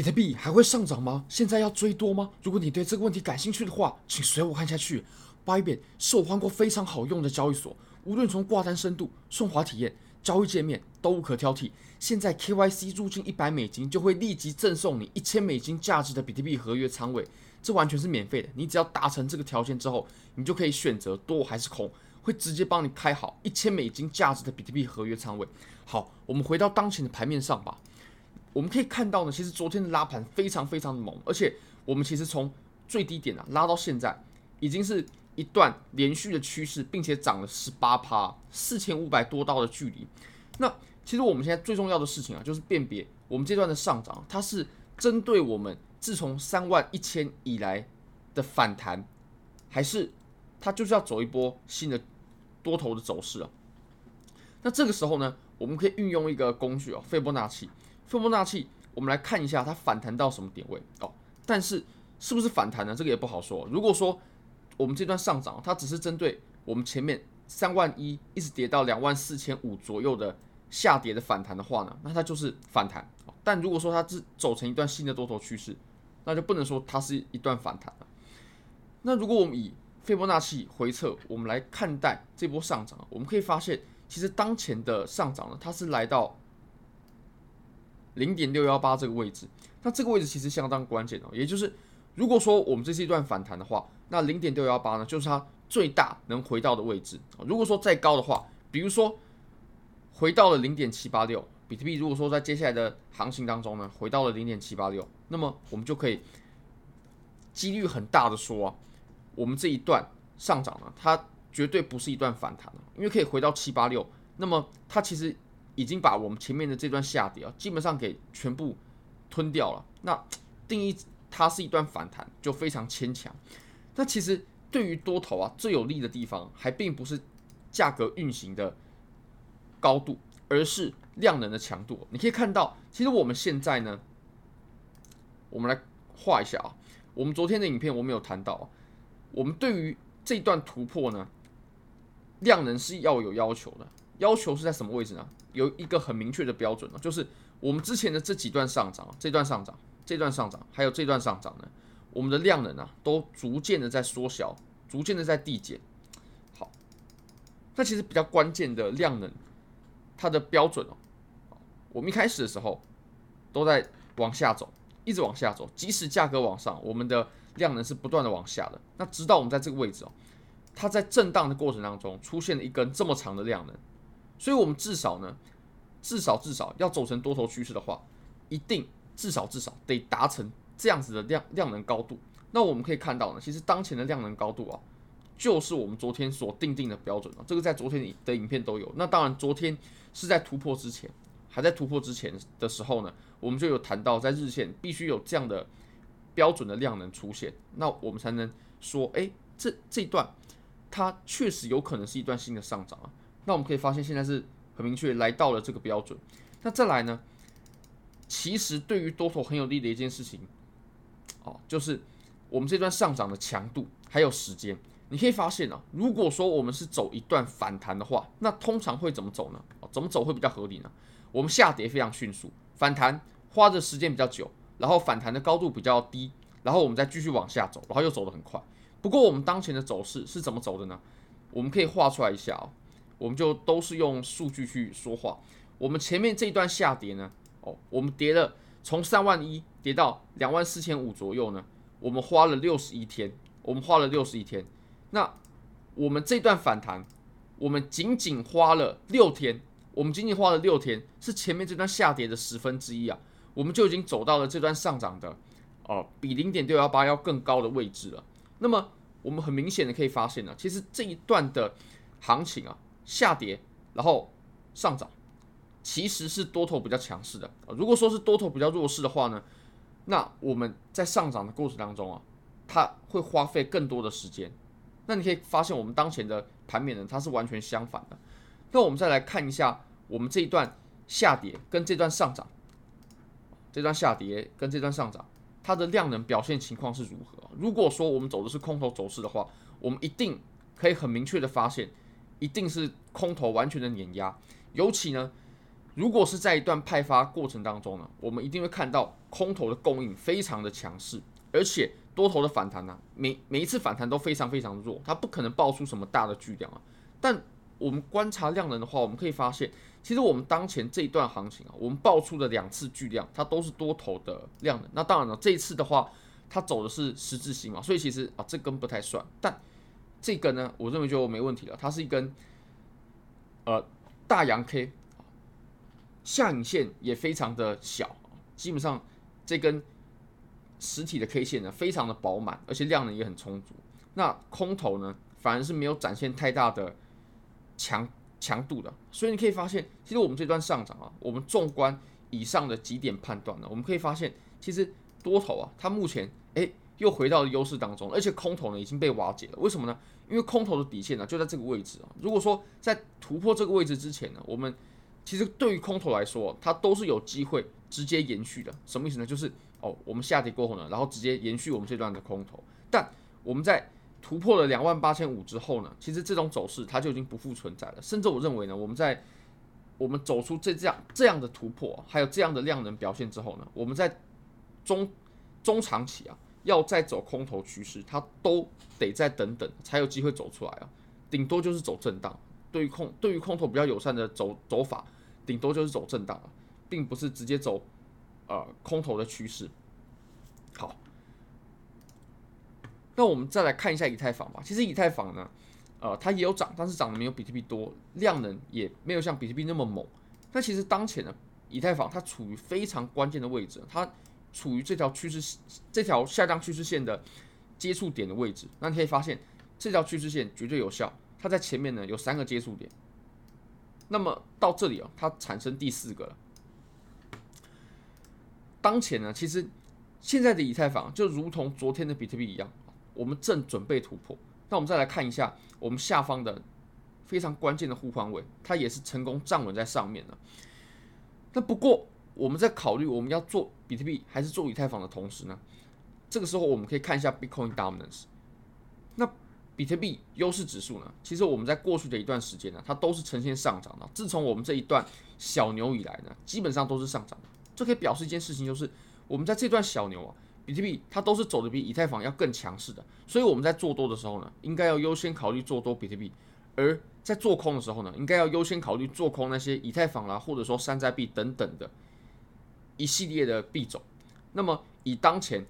比特币还会上涨吗？现在要追多吗？如果你对这个问题感兴趣的话，请随我看下去。Bybit 是我换过非常好用的交易所，无论从挂单深度、顺滑体验、交易界面都无可挑剔。现在 KYC 入金一百美金就会立即赠送你一千美金价值的比特币合约仓位，这完全是免费的。你只要达成这个条件之后，你就可以选择多还是空，会直接帮你开好一千美金价值的比特币合约仓位。好，我们回到当前的盘面上吧。我们可以看到呢，其实昨天的拉盘非常非常的猛，而且我们其实从最低点啊拉到现在，已经是一段连续的趋势，并且涨了十八趴，四千五百多刀的距离。那其实我们现在最重要的事情啊，就是辨别我们这段的上涨，它是针对我们自从三万一千以来的反弹，还是它就是要走一波新的多头的走势啊？那这个时候呢，我们可以运用一个工具啊，斐波那契。斐波那契，我们来看一下它反弹到什么点位哦。但是是不是反弹呢？这个也不好说。如果说我们这段上涨，它只是针对我们前面三万一一直跌到两万四千五左右的下跌的反弹的话呢，那它就是反弹。但如果说它是走成一段新的多头趋势，那就不能说它是一段反弹了。那如果我们以斐波那契回撤，我们来看待这波上涨，我们可以发现，其实当前的上涨呢，它是来到。零点六幺八这个位置，那这个位置其实相当关键哦。也就是，如果说我们这是一段反弹的话，那零点六幺八呢，就是它最大能回到的位置。如果说再高的话，比如说回到了零点七八六，比特币如果说在接下来的行情当中呢，回到了零点七八六，那么我们就可以几率很大的说啊，我们这一段上涨呢，它绝对不是一段反弹，因为可以回到七八六，那么它其实。已经把我们前面的这段下跌啊，基本上给全部吞掉了。那定义它是一段反弹，就非常牵强。那其实对于多头啊，最有利的地方，还并不是价格运行的高度，而是量能的强度。你可以看到，其实我们现在呢，我们来画一下啊。我们昨天的影片我们有谈到，我们对于这段突破呢，量能是要有要求的。要求是在什么位置呢？有一个很明确的标准呢，就是我们之前的这几段上涨，这段上涨，这段上涨，还有这段上涨呢，我们的量能啊，都逐渐的在缩小，逐渐的在递减。好，那其实比较关键的量能，它的标准哦，我们一开始的时候都在往下走，一直往下走，即使价格往上，我们的量能是不断的往下的。那直到我们在这个位置哦，它在震荡的过程当中出现了一根这么长的量能。所以，我们至少呢，至少至少要走成多头趋势的话，一定至少至少得达成这样子的量量能高度。那我们可以看到呢，其实当前的量能高度啊，就是我们昨天所定定的标准啊。这个在昨天的影片都有。那当然，昨天是在突破之前，还在突破之前的时候呢，我们就有谈到，在日线必须有这样的标准的量能出现，那我们才能说，哎，这这段它确实有可能是一段新的上涨啊。那我们可以发现，现在是很明确来到了这个标准。那再来呢？其实对于多头很有利的一件事情，哦，就是我们这段上涨的强度还有时间。你可以发现啊，如果说我们是走一段反弹的话，那通常会怎么走呢？怎么走会比较合理呢？我们下跌非常迅速，反弹花的时间比较久，然后反弹的高度比较低，然后我们再继续往下走，然后又走得很快。不过我们当前的走势是怎么走的呢？我们可以画出来一下哦。我们就都是用数据去说话。我们前面这一段下跌呢，哦，我们跌了从三万一跌到两万四千五左右呢，我们花了六十一天，我们花了六十一天。那我们这段反弹，我们仅仅花了六天，我们仅仅花了六天，是前面这段下跌的十分之一啊，我们就已经走到了这段上涨的哦，比零点六幺八要更高的位置了。那么我们很明显的可以发现呢，其实这一段的行情啊。下跌，然后上涨，其实是多头比较强势的。如果说是多头比较弱势的话呢，那我们在上涨的过程当中啊，它会花费更多的时间。那你可以发现，我们当前的盘面呢，它是完全相反的。那我们再来看一下，我们这一段下跌跟这段上涨，这段下跌跟这段上涨，它的量能表现情况是如何？如果说我们走的是空头走势的话，我们一定可以很明确的发现。一定是空头完全的碾压，尤其呢，如果是在一段派发过程当中呢，我们一定会看到空头的供应非常的强势，而且多头的反弹呢、每每一次反弹都非常非常弱，它不可能爆出什么大的巨量啊。但我们观察量能的话，我们可以发现，其实我们当前这一段行情啊，我们爆出的两次巨量，它都是多头的量能。那当然了，这一次的话，它走的是十字星嘛，所以其实啊，这根不太算。但这根呢，我认为就没问题了，它是一根呃大阳 K。下影线也非常的小，基本上这根实体的 K 线呢，非常的饱满，而且量能也很充足。那空头呢，反而是没有展现太大的强强度的。所以你可以发现，其实我们这段上涨啊，我们纵观以上的几点判断呢，我们可以发现，其实多头啊，它目前诶又回到了优势当中，而且空头呢已经被瓦解了。为什么呢？因为空头的底线呢就在这个位置啊。如果说在突破这个位置之前呢，我们其实对于空头来说，它都是有机会直接延续的。什么意思呢？就是哦，我们下跌过后呢，然后直接延续我们这段的空头。但我们在突破了两万八千五之后呢，其实这种走势它就已经不复存在了。甚至我认为呢，我们在我们走出这这样这样的突破，还有这样的量能表现之后呢，我们在中中长期啊，要再走空头趋势，它都得再等等才有机会走出来啊。顶多就是走震荡。对于空对于空头比较友善的走走法，顶多就是走震荡了，并不是直接走呃空头的趋势。好，那我们再来看一下以太坊吧。其实以太坊呢，呃，它也有涨，但是涨的没有比特币多，量能也没有像比特币那么猛。那其实当前呢，以太坊它处于非常关键的位置，它处于这条趋势这条下降趋势线的接触点的位置。那你可以发现，这条趋势线绝对有效。它在前面呢有三个接触点，那么到这里啊，它产生第四个了。当前呢，其实现在的以太坊就如同昨天的比特币一样，我们正准备突破。那我们再来看一下我们下方的非常关键的互换位，它也是成功站稳在上面了。那不过我们在考虑我们要做比特币还是做以太坊的同时呢，这个时候我们可以看一下 Bitcoin Dominance。那比特币优势指数呢？其实我们在过去的一段时间呢，它都是呈现上涨的。自从我们这一段小牛以来呢，基本上都是上涨的。这可以表示一件事情，就是我们在这段小牛啊，比特币它都是走的比以太坊要更强势的。所以我们在做多的时候呢，应该要优先考虑做多比特币；而在做空的时候呢，应该要优先考虑做空那些以太坊啦，或者说山寨币等等的一系列的币种。那么以当前。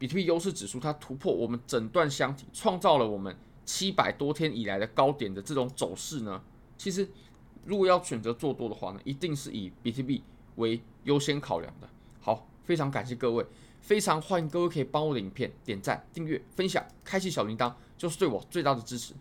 比特币优势指数它突破我们整段箱体，创造了我们七百多天以来的高点的这种走势呢，其实如果要选择做多的话呢，一定是以比特币为优先考量的。好，非常感谢各位，非常欢迎各位可以帮我的影片点赞、订阅、分享、开启小铃铛，就是对我最大的支持。